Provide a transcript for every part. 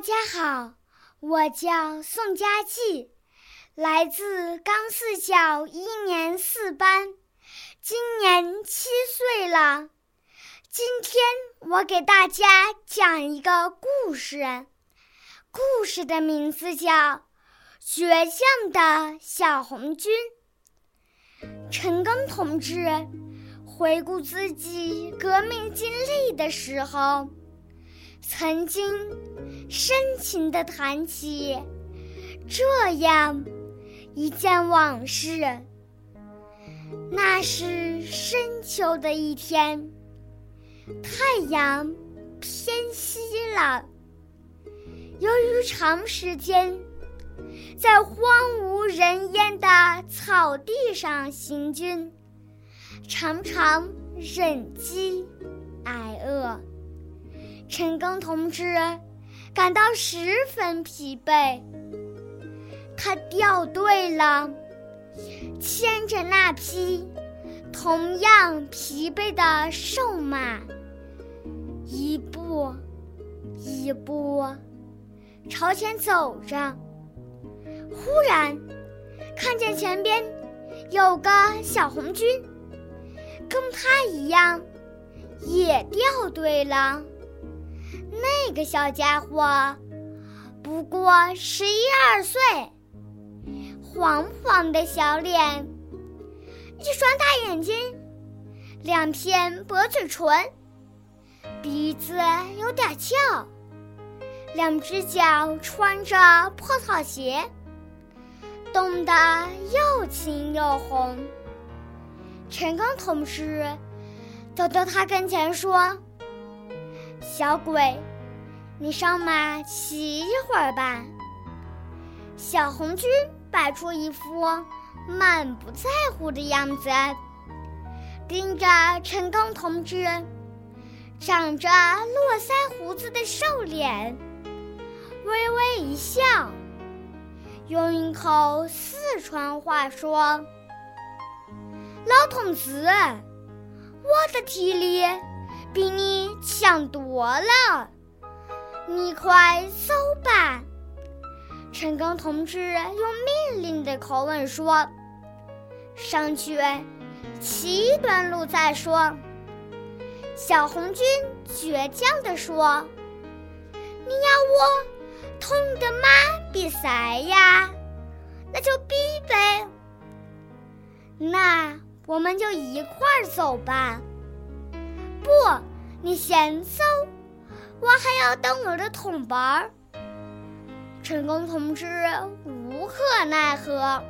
大家好，我叫宋佳琪，来自钢四小一年四班，今年七岁了。今天我给大家讲一个故事，故事的名字叫《倔强的小红军》。陈赓同志回顾自己革命经历的时候，曾经深情地谈起这样一件往事。那是深秋的一天，太阳偏西了。由于长时间在荒无人烟的草地上行军，常常忍饥挨饿，陈赓同志感到十分疲惫。他掉队了，牵着那匹同样疲惫的瘦马，一步一步朝前走着。忽然，看见前边有个小红军，跟他一样，也掉队了。那个小家伙。不过十一二岁，黄黄的小脸，一双大眼睛，两片薄嘴唇，鼻子有点翘，两只脚穿着破草鞋。冻得又青又红。陈刚同志走到他跟前说：“小鬼，你上马骑一会儿吧。”小红军摆出一副满不在乎的样子，盯着陈赓同志长着络腮胡子的瘦脸，微微一笑。用一口四川话说：“老同志，我的体力比你强多了，你快走吧。”陈赓同志用命令的口吻说：“上去骑一段路再说。”小红军倔强地说：“你要我同你的马比赛呀？”那就逼呗，那我们就一块儿走吧。不，你先走，我还要当我的同伴儿。陈赓同志无可奈何，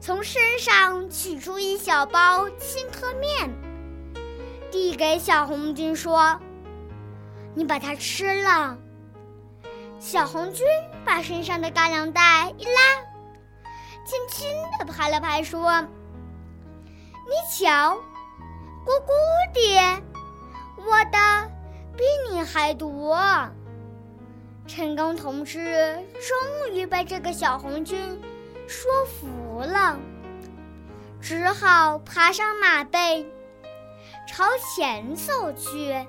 从身上取出一小包青稞面，递给小红军说：“你把它吃了。”小红军把身上的干粮袋一拉。轻轻地拍了拍，说：“你瞧，咕咕的，我的还多。”陈赓同志终于被这个小红军说服了，只好爬上马背，朝前走去。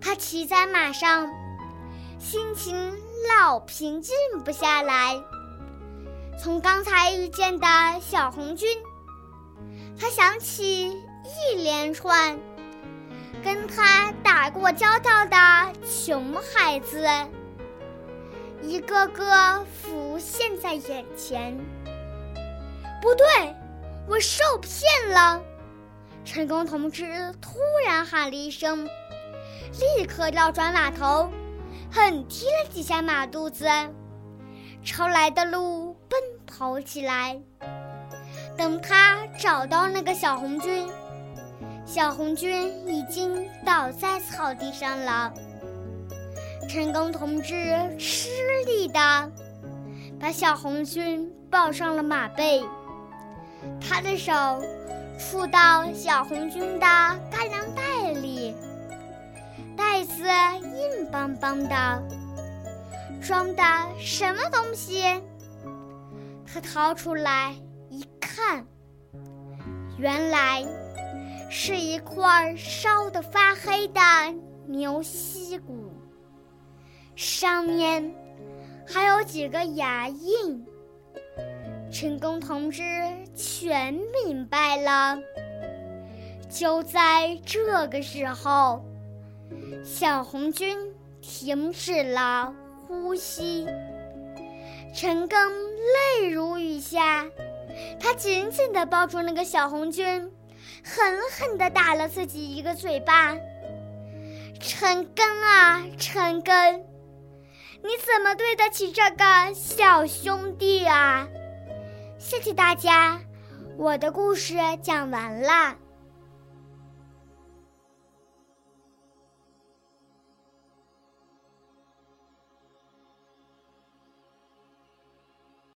他骑在马上，心情老平静不下来。从刚才遇见的小红军，他想起一连串跟他打过交道的穷孩子，一个个浮现在眼前。不对，我受骗了！陈赓同志突然喊了一声，立刻调转马头，狠踢了几下马肚子。朝来的路奔跑起来。等他找到那个小红军，小红军已经倒在草地上了。陈赓同志吃力的把小红军抱上了马背，他的手触到小红军的干粮袋里，袋子硬邦邦的。装的什么东西？他掏出来一看，原来是一块烧得发黑的牛膝骨。上面还有几个牙印。陈宫同志全明白了。就在这个时候，小红军停止了呼吸。陈庚泪如雨下，他紧紧地抱住那个小红军，狠狠地打了自己一个嘴巴。陈庚啊，陈庚，你怎么对得起这个小兄弟啊？谢谢大家，我的故事讲完了。